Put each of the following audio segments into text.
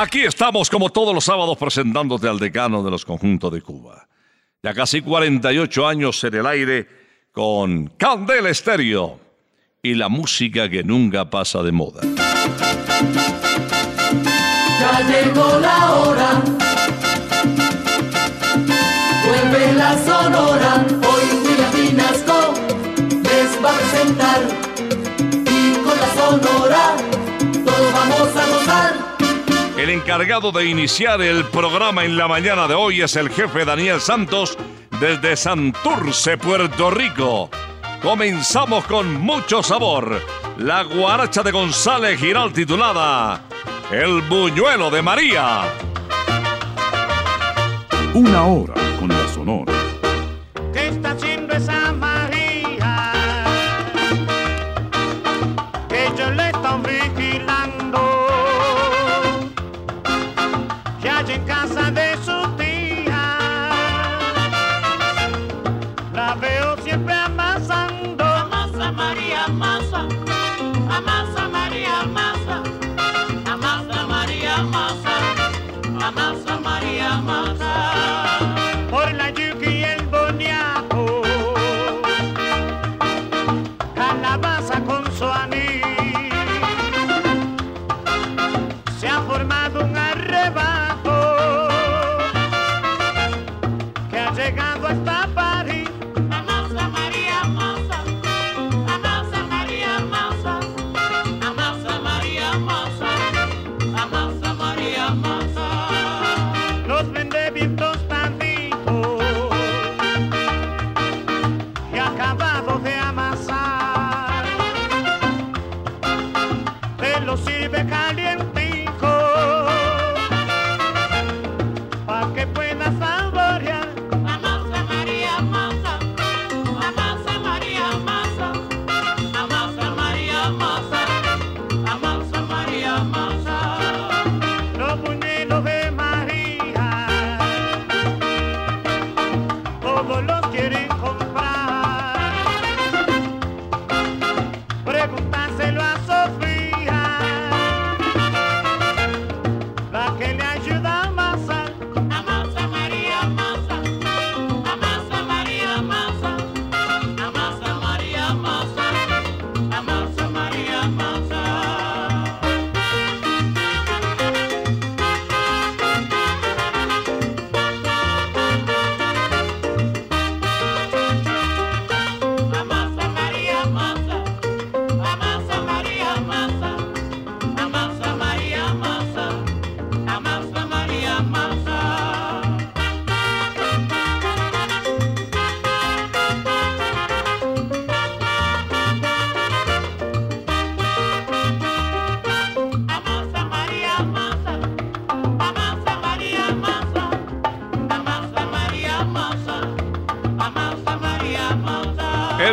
Aquí estamos como todos los sábados presentándote al decano de los conjuntos de Cuba. Ya casi 48 años en el aire con Candela Estéreo y la música que nunca pasa de moda. Ya llegó la hora. Vuelve la sonora. Hoy William Vinasco les va a presentar. Y con la sonora todos vamos a. El encargado de iniciar el programa en la mañana de hoy es el jefe Daniel Santos desde Santurce, Puerto Rico. Comenzamos con mucho sabor. La guaracha de González Giral titulada El buñuelo de María. Una hora con la Sonora.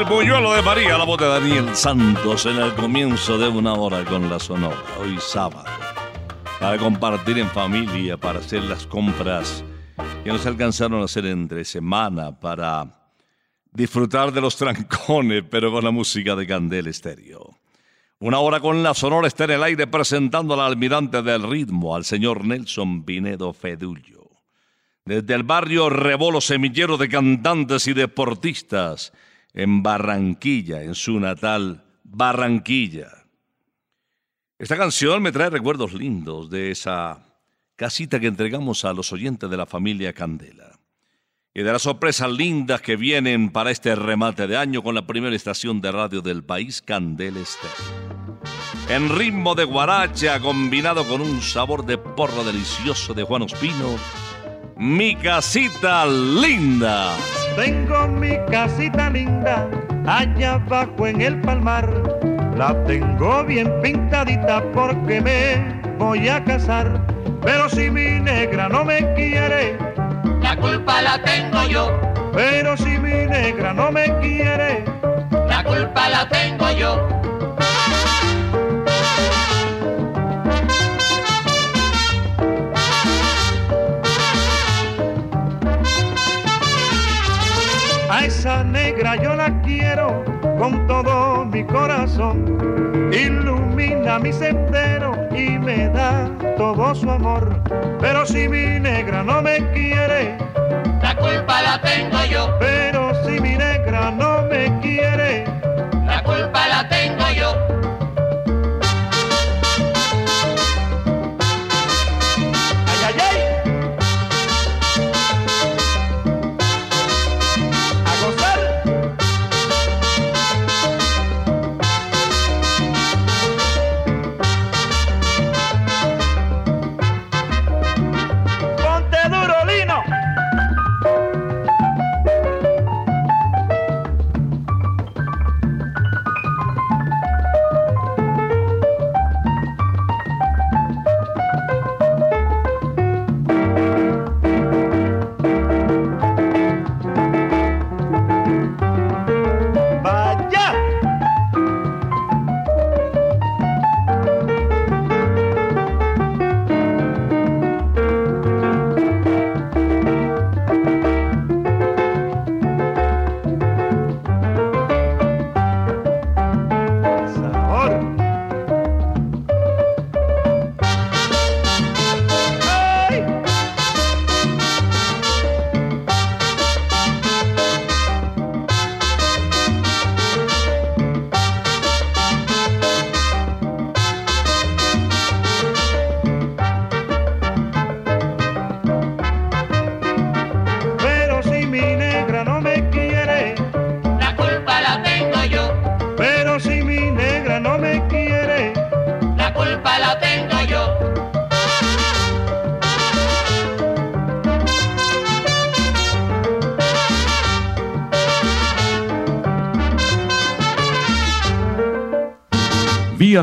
El buñuelo de María, la voz de Daniel Santos en el comienzo de una hora con la Sonora, hoy sábado. Para compartir en familia, para hacer las compras que nos alcanzaron a hacer entre semana, para disfrutar de los trancones, pero con la música de Candel Estéreo. Una hora con la Sonora está en el aire presentando al almirante del ritmo, al señor Nelson Pinedo Fedullo. Desde el barrio Rebolo Semillero de cantantes y deportistas, en Barranquilla, en su natal Barranquilla. Esta canción me trae recuerdos lindos de esa casita que entregamos a los oyentes de la familia Candela y de las sorpresas lindas que vienen para este remate de año con la primera estación de radio del país, Candela Estéreo. En ritmo de guaracha combinado con un sabor de porro delicioso de Juan Ospino, mi casita linda. Tengo mi casita linda allá abajo en el palmar. La tengo bien pintadita porque me voy a casar. Pero si mi negra no me quiere, La culpa la tengo yo, pero si mi negra no me quiere, la culpa la tengo yo. Con todo mi corazón. Ilumina mi sendero y me da todo su amor. Pero si mi negra no me quiere, La culpa la tengo yo, pero si mi negra no me quiere, la culpa la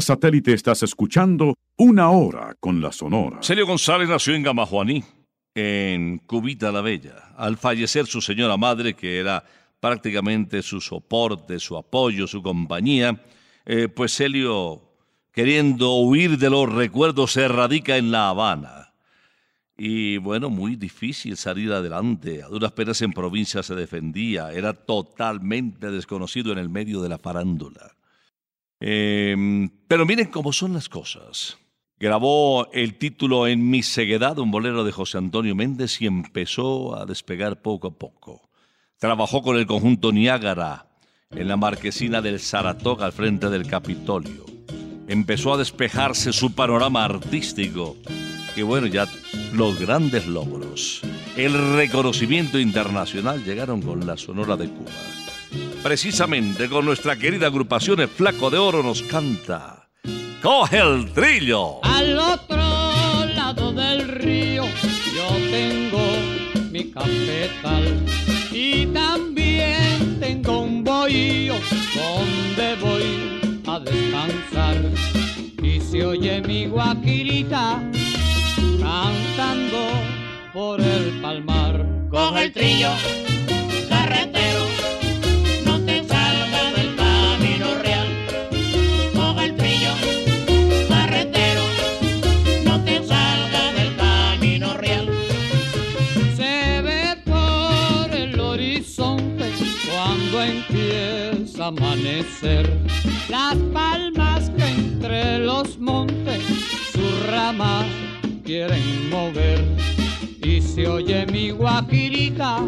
satélite estás escuchando Una Hora con la Sonora. Celio González nació en Gamajuaní, en Cubita la Bella. Al fallecer su señora madre, que era prácticamente su soporte, su apoyo, su compañía, eh, pues Celio, queriendo huir de los recuerdos, se radica en La Habana. Y bueno, muy difícil salir adelante. A duras penas en provincia se defendía. Era totalmente desconocido en el medio de la farándula. Eh, pero miren cómo son las cosas. Grabó el título En mi ceguedad, un bolero de José Antonio Méndez, y empezó a despegar poco a poco. Trabajó con el conjunto Niágara en la marquesina del Saratoga al frente del Capitolio. Empezó a despejarse su panorama artístico. Y bueno, ya los grandes logros, el reconocimiento internacional llegaron con la Sonora de Cuba. Precisamente con nuestra querida agrupación El Flaco de Oro nos canta. ¡Coge el trillo! Al otro lado del río yo tengo mi cafetal y también tengo un bohío donde voy a descansar. Y se oye mi guaquilita cantando por el palmar. Coge el trillo, carretero, amanecer, las palmas que entre los montes su rama quieren mover. Y se oye mi guajirita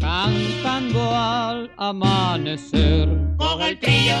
cantando al amanecer. Coge el trillo,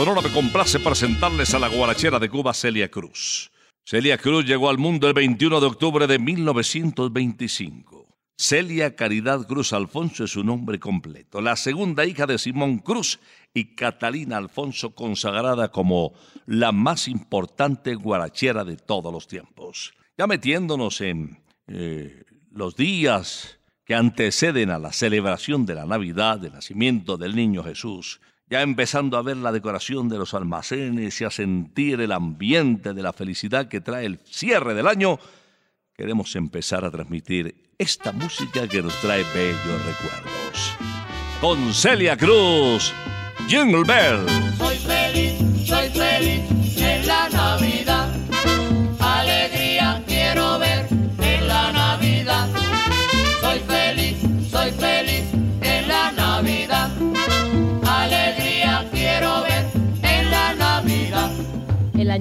Sonora me complace presentarles a la guarachera de Cuba, Celia Cruz. Celia Cruz llegó al mundo el 21 de octubre de 1925. Celia Caridad Cruz Alfonso es su nombre completo, la segunda hija de Simón Cruz y Catalina Alfonso, consagrada como la más importante guarachera de todos los tiempos. Ya metiéndonos en eh, los días que anteceden a la celebración de la Navidad, del nacimiento del niño Jesús, ya empezando a ver la decoración de los almacenes y a sentir el ambiente de la felicidad que trae el cierre del año, queremos empezar a transmitir esta música que nos trae bellos recuerdos. Con Celia Cruz, Jingle Bell. Soy feliz, soy feliz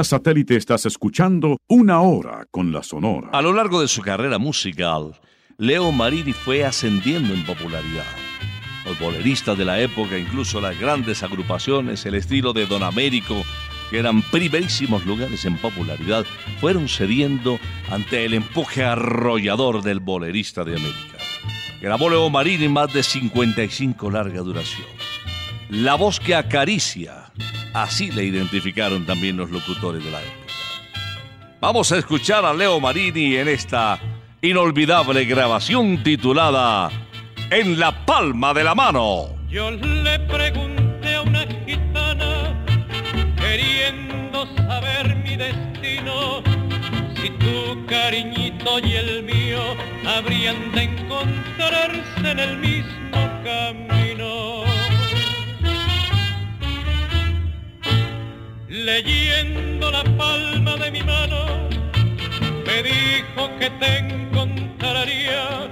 Vía satélite estás escuchando Una Hora con la Sonora. A lo largo de su carrera musical, Leo Marini fue ascendiendo en popularidad. Los boleristas de la época, incluso las grandes agrupaciones, el estilo de Don Américo, que eran primerísimos lugares en popularidad, fueron cediendo ante el empuje arrollador del bolerista de América. Grabó Leo Marini más de 55 larga duración. La voz que acaricia, así le identificaron también los locutores de la época. Vamos a escuchar a Leo Marini en esta inolvidable grabación titulada En la palma de la mano. Yo le pregunté a una gitana, queriendo saber mi destino, si tu cariñito y el mío habrían de encontrarse en el mismo camino. Leyendo la palma de mi mano, me dijo que te encontraría,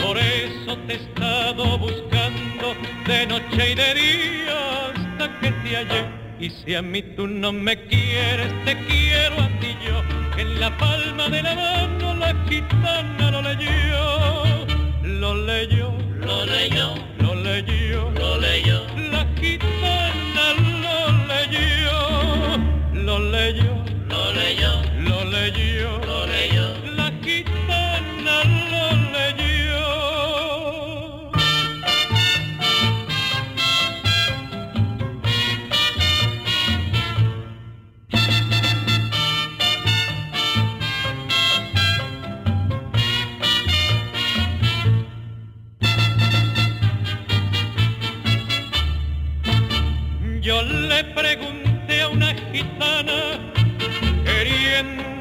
por eso te he estado buscando de noche y de día hasta que te hallé. Y si a mí tú no me quieres, te quiero a ti. Yo, que en la palma de la mano la gitana lo leyó, lo leyó, lo leyó, lo leyó, lo leyó, la gitana lo leyó, lo leyó, lo leyó, lo leyó, lo leyó. la gitana lo leyó. Yo le pregunté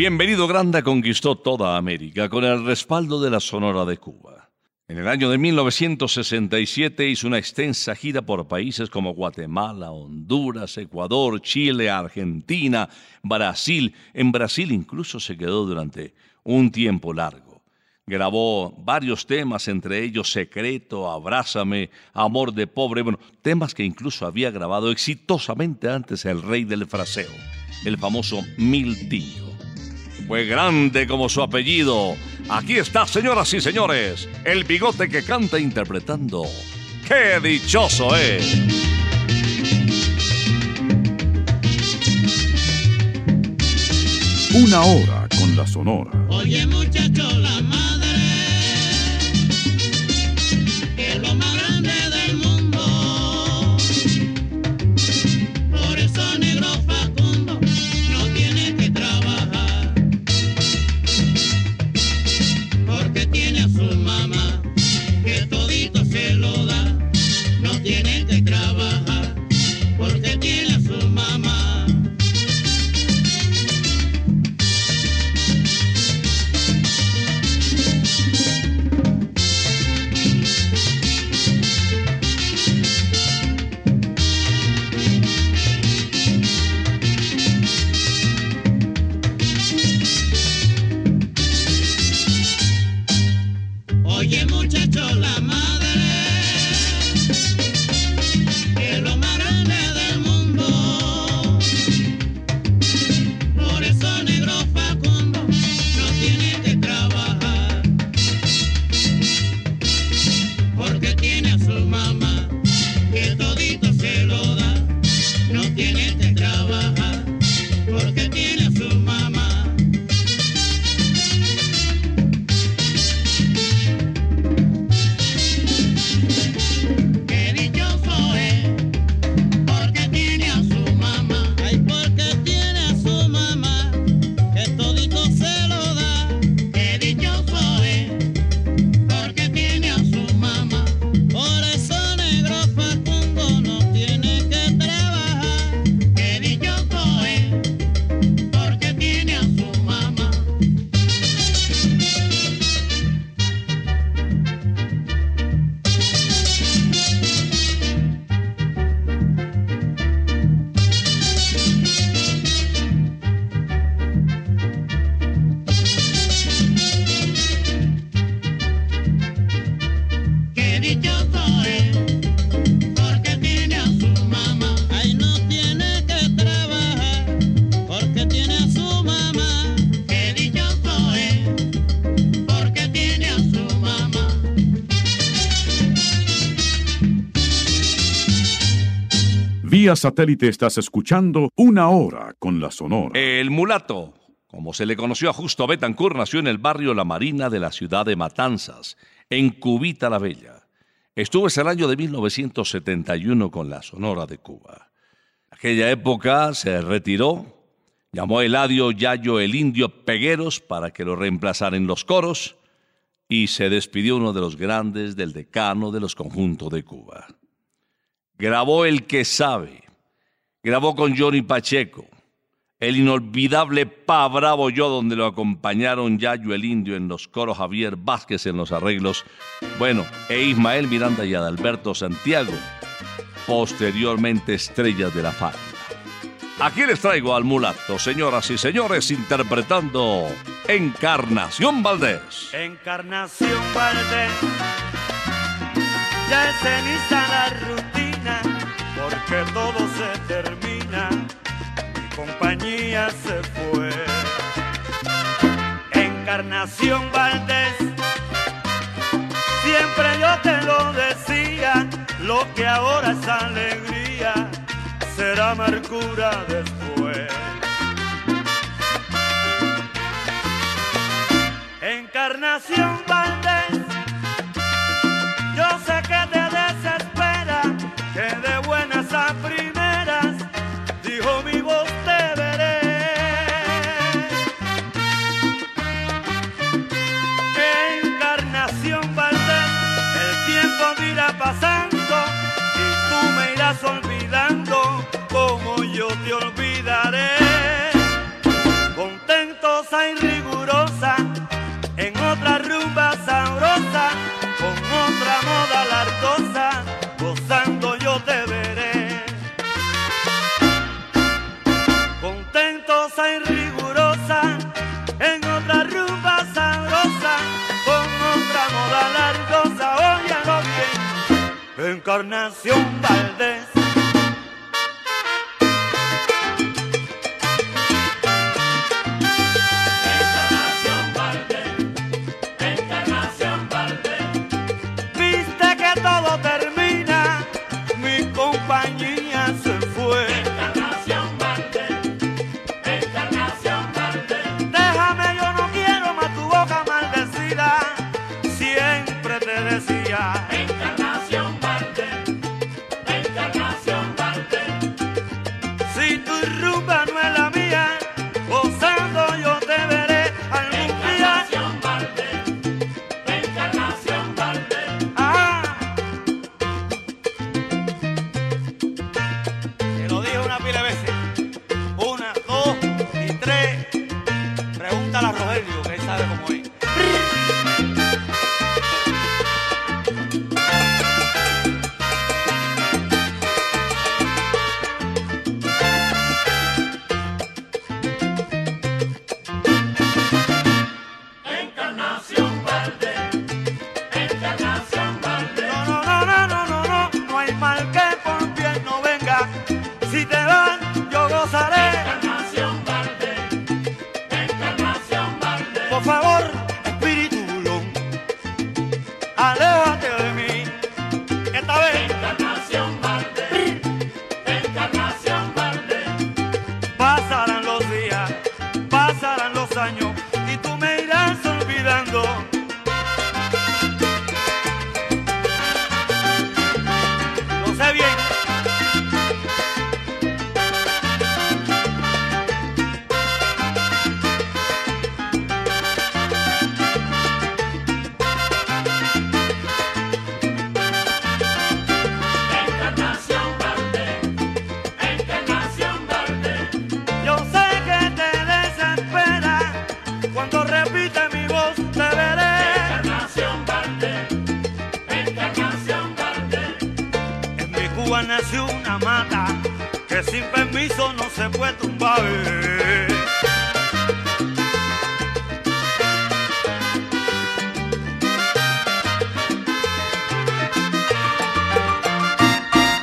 Bienvenido Granda conquistó toda América con el respaldo de la Sonora de Cuba. En el año de 1967 hizo una extensa gira por países como Guatemala, Honduras, Ecuador, Chile, Argentina, Brasil. En Brasil incluso se quedó durante un tiempo largo. Grabó varios temas, entre ellos Secreto, Abrázame, Amor de Pobre, bueno, temas que incluso había grabado exitosamente antes el rey del fraseo, el famoso Miltillo. Fue grande como su apellido. Aquí está, señoras y señores, el bigote que canta interpretando. ¡Qué dichoso es! Una hora con la Sonora. Oye muchacho, la Vía satélite estás escuchando una hora con la Sonora. El mulato, como se le conoció a Justo Betancourt, nació en el barrio La Marina de la ciudad de Matanzas, en Cubita la Bella. Estuvo ese año de 1971 con la Sonora de Cuba. Aquella época se retiró, llamó a Eladio Yayo el Indio Pegueros para que lo reemplazara en los coros y se despidió uno de los grandes del decano de los conjuntos de Cuba. Grabó El que sabe, grabó con Johnny Pacheco, el inolvidable Pa Bravo Yo, donde lo acompañaron Yayo el Indio en los coros, Javier Vázquez en los arreglos, bueno, e Ismael Miranda y Adalberto Santiago, posteriormente estrellas de la fama. Aquí les traigo al mulato, señoras y señores, interpretando Encarnación Valdés. Encarnación Valdés, ya es ceniza la rutina, porque todo se termina, mi compañía se fue. Encarnación Valdés, siempre yo te lo decía, lo que ahora es alegría será amargura después. Encarnación Valdés,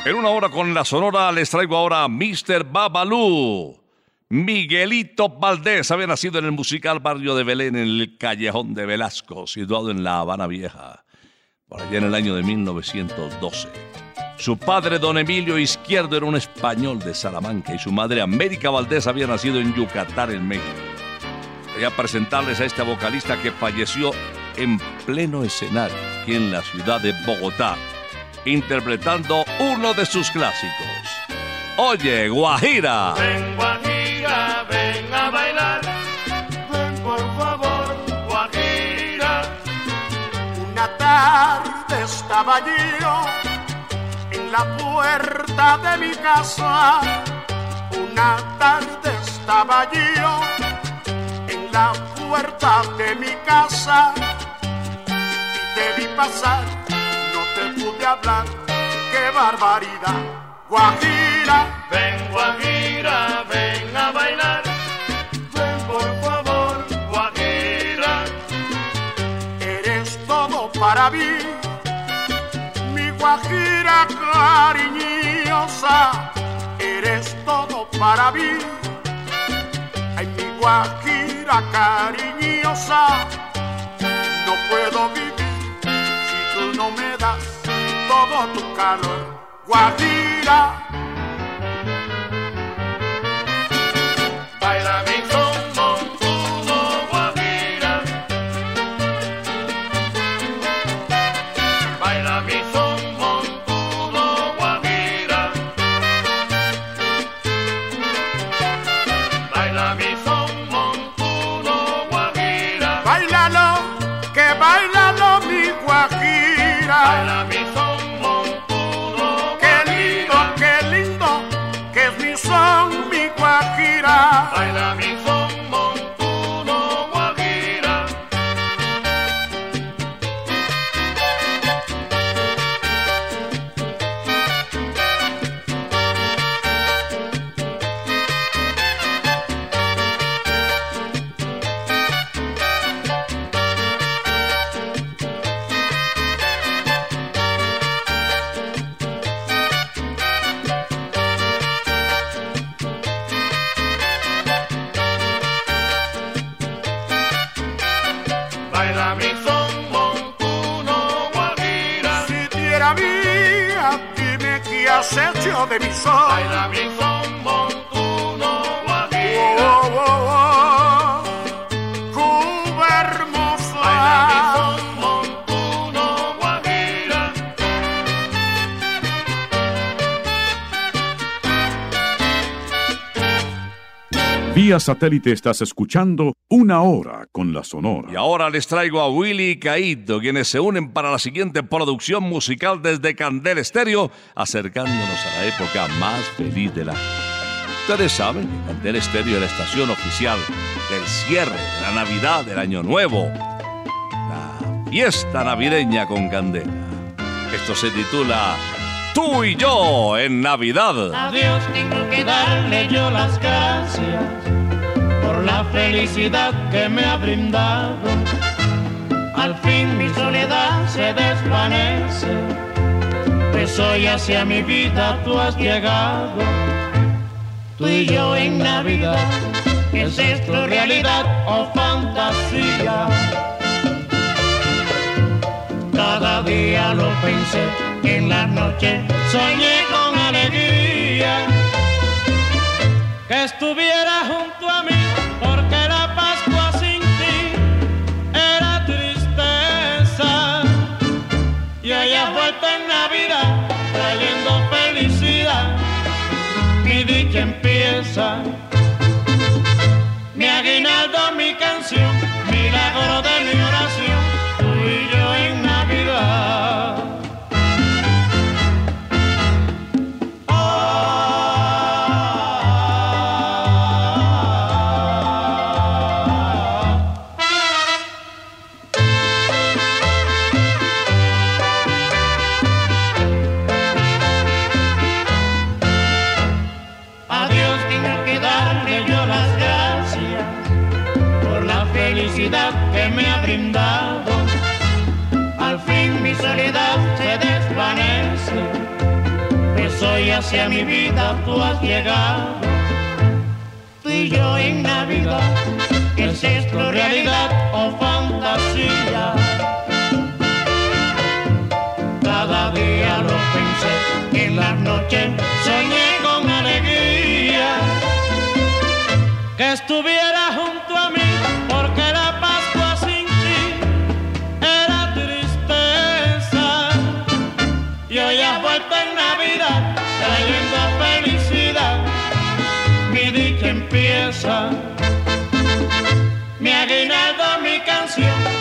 En una hora con la Sonora les traigo ahora a Mr. Babalú. Miguelito Valdés había nacido en el musical barrio de Belén, en el callejón de Velasco, situado en La Habana Vieja, por allá en el año de 1912. Su padre, don Emilio Izquierdo, era un español de Salamanca y su madre, América Valdés, había nacido en Yucatán, en México. Quería presentarles a este vocalista que falleció en pleno escenario aquí en la ciudad de Bogotá, interpretando uno de sus clásicos. Oye, Guajira. Ven Guajira, ven a bailar. Ven por favor, Guajira. Una tarde estaba yo en la puerta de mi casa. Una tarde estaba yo en la puerta de mi casa. Y te vi pasar, te pude hablar. ¡Qué barbaridad! Guajira, Ven Guajira, ven a bailar. Ven por favor, Guajira. eres todo para mí. Mi guajira cariñosa, eres todo para mí. Ay, mi guajira cariñosa, no puedo vivir si tú no me das todo tu calor. Guajira, Baila mi satélite estás escuchando Una Hora con la Sonora. Y ahora les traigo a Willy y Caíto, quienes se unen para la siguiente producción musical desde Candel Estéreo, acercándonos a la época más feliz de la Ustedes saben que Candel Estéreo es la estación oficial del cierre de la Navidad, del Año Nuevo, la fiesta navideña con Candela. Esto se titula Tú y yo en Navidad. A Dios tengo que darle yo las gracias la felicidad que me ha brindado. Al fin mi soledad se desvanece, pues hoy hacia mi vida tú has llegado. Tú y yo en Navidad, ¿es esto realidad o fantasía? Cada día lo pensé, en la noche soñé con alegría que estuviera junto a mí, empieza. Mi aguinaldo, mi canción, milagro de que me ha brindado. Al fin mi soledad se desvanece, pues hoy hacia mi vida tú has llegado. Tú y yo en Navidad, ¿es esto realidad o fantasía? Cada día lo pensé, en las noches soñé con alegría que estuviera mi canción.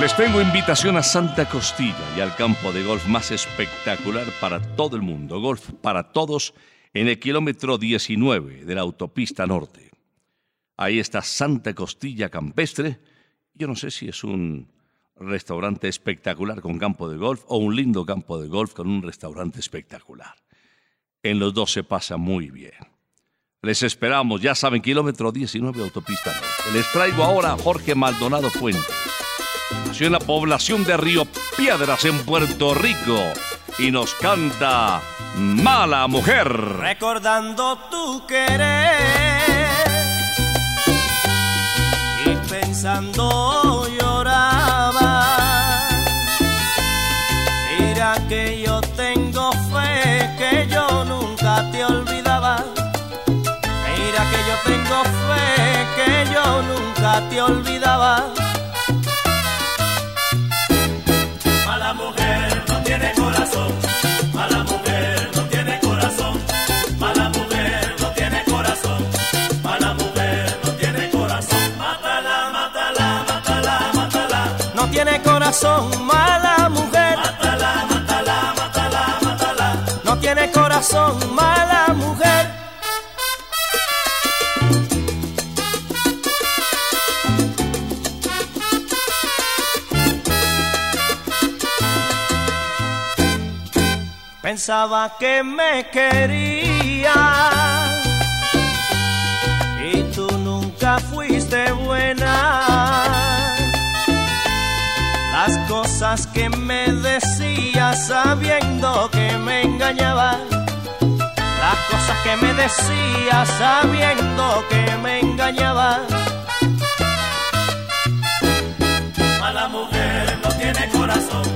Les tengo invitación a Santa Costilla y al campo de golf más espectacular para todo el mundo, golf para todos, en el kilómetro 19 de la autopista norte. Ahí está Santa Costilla Campestre. Yo no sé si es un restaurante espectacular con campo de golf o un lindo campo de golf con un restaurante espectacular. En los dos se pasa muy bien. Les esperamos, ya saben, kilómetro 19 autopista. Les traigo ahora a Jorge Maldonado Fuentes nació en la población de Río Piedras en Puerto Rico y nos canta Mala Mujer. Recordando tu querer y pensando tengo fe que yo nunca te olvidaba. Mala mujer no tiene corazón. Mala mujer no tiene corazón. Mala mujer no tiene corazón. Mala mujer no tiene corazón. Mátala, mátala, mátala, mátala. No tiene corazón, mala mujer. Mátala, mátala, mátala, mátala. No tiene corazón, mala mujer. Pensaba que me quería y tú nunca fuiste buena. Las cosas que me decías sabiendo que me engañabas. Las cosas que me decías sabiendo que me engañabas. Mala mujer no tiene corazón.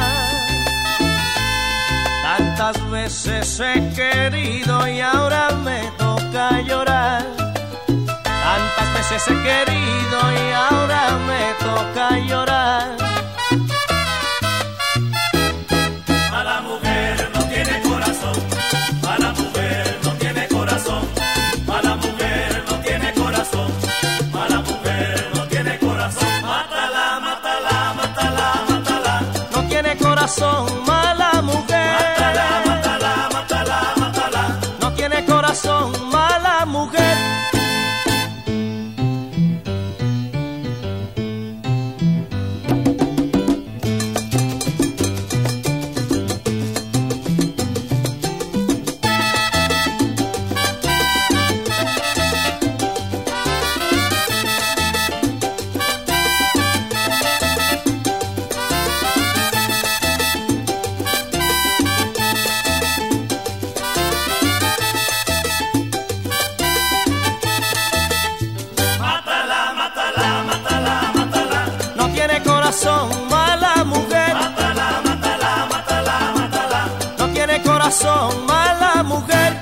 Tantas veces he querido y ahora me toca llorar. Tantas veces he querido y ahora me toca llorar. Corazón, mala mujer.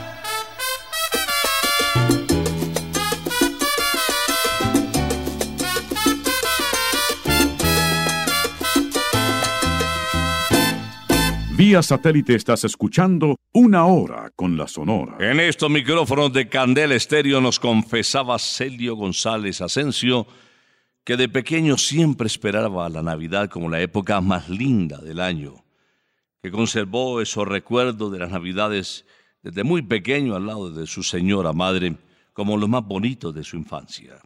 Vía satélite estás escuchando Una Hora con la Sonora. En estos micrófonos de Candela Estéreo nos confesaba Celio González Asensio que de pequeño siempre esperaba la Navidad como la época más linda del año, que conservó esos recuerdos de las Navidades desde muy pequeño al lado de su señora madre como los más bonitos de su infancia.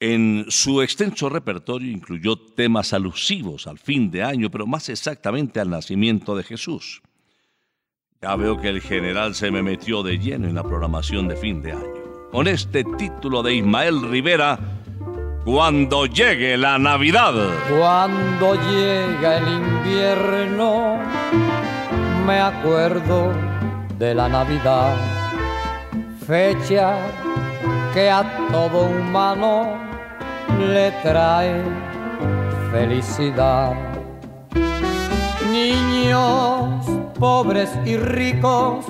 En su extenso repertorio incluyó temas alusivos al fin de año, pero más exactamente al nacimiento de Jesús. Ya veo que el general se me metió de lleno en la programación de fin de año. Con este título de Ismael Rivera, Cuando llegue la Navidad. Cuando llega el invierno, me acuerdo de la Navidad, fecha que a todo humano le trae felicidad. Niños pobres y ricos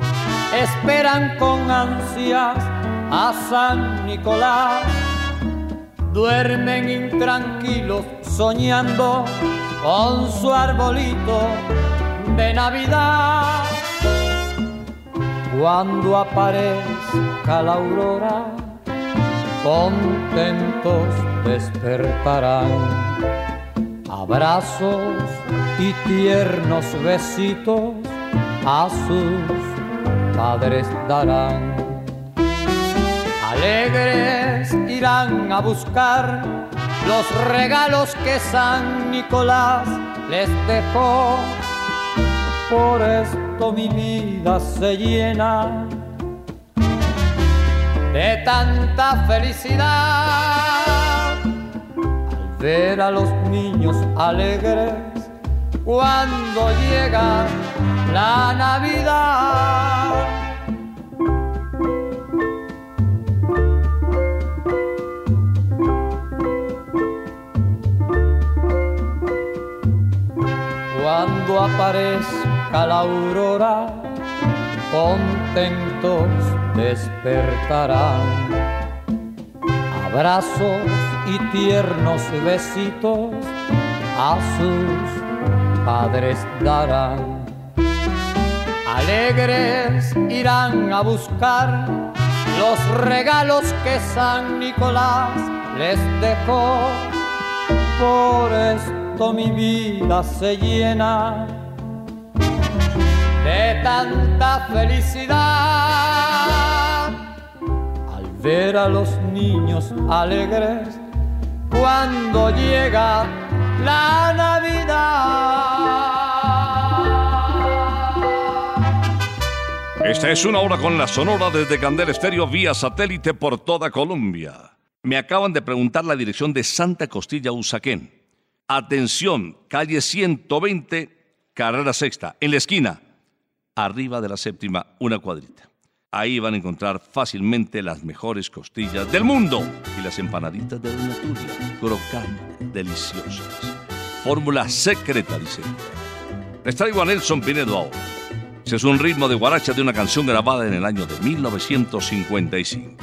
esperan con ansias a San Nicolás. Duermen intranquilos soñando con su arbolito de Navidad. Cuando aparezca la aurora, contentos despertarán. Abrazos y tiernos besitos a sus padres darán. Alegres irán a buscar los regalos que San Nicolás les dejó. Por esto mi vida se llena de tanta felicidad al ver a los niños alegres cuando llega la Navidad. Cuando aparezca la aurora, contentos despertarán. Abrazos y tiernos besitos a sus padres darán. Alegres irán a buscar los regalos que San Nicolás les dejó. Por esto mi vida se llena de tanta felicidad al ver a los niños alegres cuando llega la Navidad. Esta es una hora con la Sonora desde Candel Estéreo vía satélite por toda Colombia. Me acaban de preguntar la dirección de Santa Costilla, Usaquén. Atención, calle 120, carrera sexta, en la esquina, arriba de la séptima, una cuadrita. Ahí van a encontrar fácilmente las mejores costillas del mundo y las empanaditas de Doña Tulia, crocantes, deliciosas. Fórmula secreta, dice. Les traigo a Nelson Pinedo ahora. Es un ritmo de guaracha de una canción grabada en el año de 1955.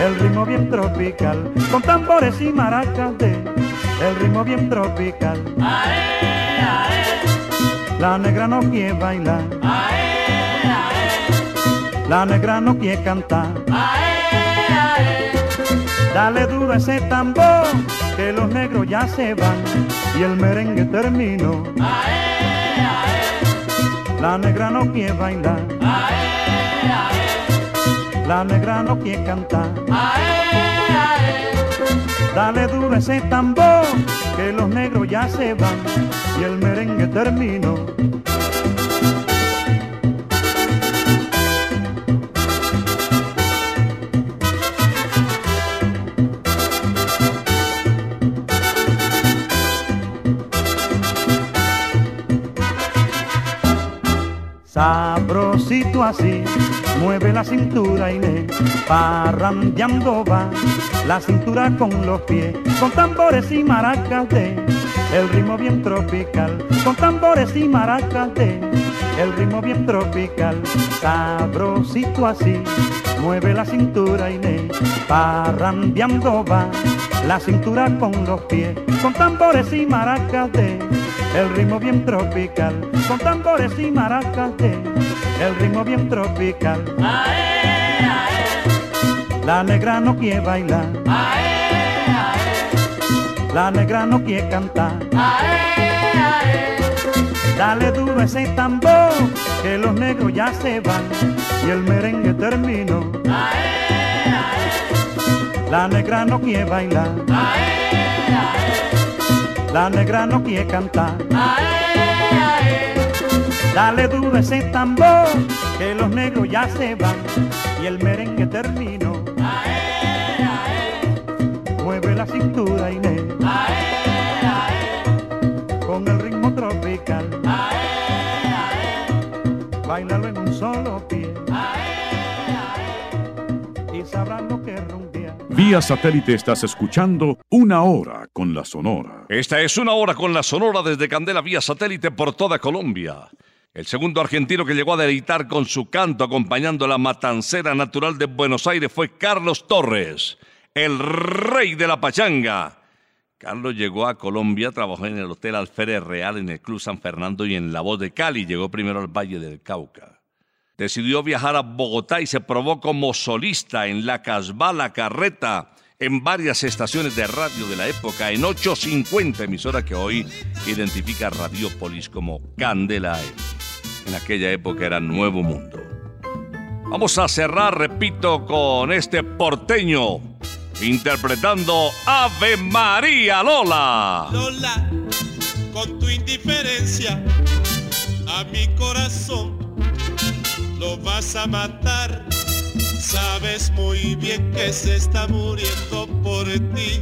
el ritmo bien tropical, con tambores y maracas de el ritmo bien tropical. La negra no quiere bailar, la negra no quiere cantar. Dale duro ese tambor, que los negros ya se van y el merengue terminó. La negra no quiere bailar, la negra no quiere cantar. Dale duro ese tambor, que los negros ya se van y el merengue terminó. Sabrosito así, mueve la cintura le parrandeando va la cintura con los pies, con tambores y maracas de el ritmo bien tropical, con tambores y maracas de el ritmo bien tropical, sabrosito así, mueve la cintura le parrandeando va la cintura con los pies, con tambores y maracas de el ritmo bien tropical, con tambores y maracas de el ritmo bien tropical. La negra no quiere bailar, la negra no quiere cantar. Dale duro ese tambor, que los negros ya se van y el merengue terminó. La negra no quiere bailar. La negra no quiere cantar. Dale duro ese tambor, que los negros ya se van y el merengue terminó. Mueve la cintura Inés, con el ritmo tropical. Bailalo en un solo pie y sabrán lo que rumbia. Vía satélite estás escuchando Una Hora con la Sonora. Esta es una hora con la Sonora desde Candela vía satélite por toda Colombia. El segundo argentino que llegó a deleitar con su canto acompañando la matancera natural de Buenos Aires fue Carlos Torres, el rey de la pachanga. Carlos llegó a Colombia, trabajó en el Hotel Alférez Real, en el Club San Fernando y en La Voz de Cali. Llegó primero al Valle del Cauca. Decidió viajar a Bogotá y se probó como solista en La Casbah, La Carreta, en varias estaciones de radio de la época, en 850, emisora que hoy identifica Radiopolis como Candela. En aquella época era Nuevo Mundo. Vamos a cerrar, repito, con este porteño interpretando Ave María Lola. Lola, con tu indiferencia a mi corazón lo vas a matar. Sabes muy bien que se está muriendo por ti.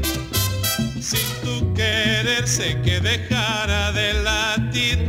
Sin tu querer sé que dejara de latir.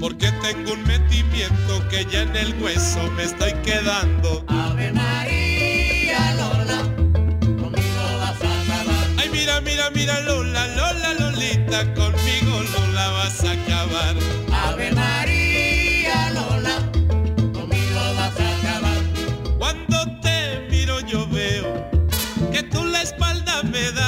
Porque tengo un metimiento que ya en el hueso me estoy quedando. Ave María Lola, conmigo vas a acabar. Ay, mira, mira, mira, Lola, Lola, Lolita, conmigo Lola vas a acabar. Ave María Lola, conmigo vas a acabar. Cuando te miro yo veo que tú la espalda me das.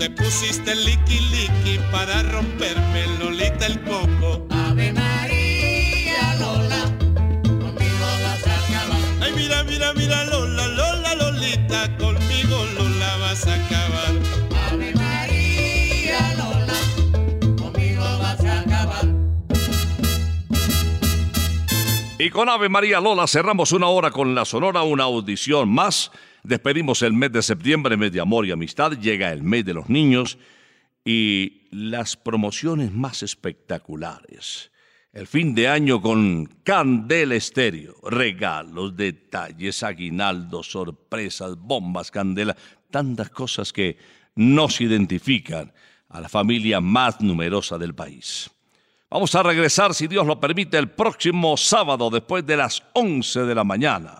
Te pusiste liqui liqui para romperme Lolita el coco. Ave María Lola, conmigo vas a acabar. Ay, mira, mira, mira, Lola, Lola, Lolita, conmigo Lola vas a acabar. Ave María Lola, conmigo vas a acabar. Y con Ave María Lola cerramos una hora con la Sonora, una audición más. Despedimos el mes de septiembre, mes de amor y amistad. Llega el mes de los niños y las promociones más espectaculares. El fin de año con Candela Estéreo. Regalos, detalles, aguinaldos, sorpresas, bombas, candela. Tantas cosas que nos identifican a la familia más numerosa del país. Vamos a regresar, si Dios lo permite, el próximo sábado después de las 11 de la mañana.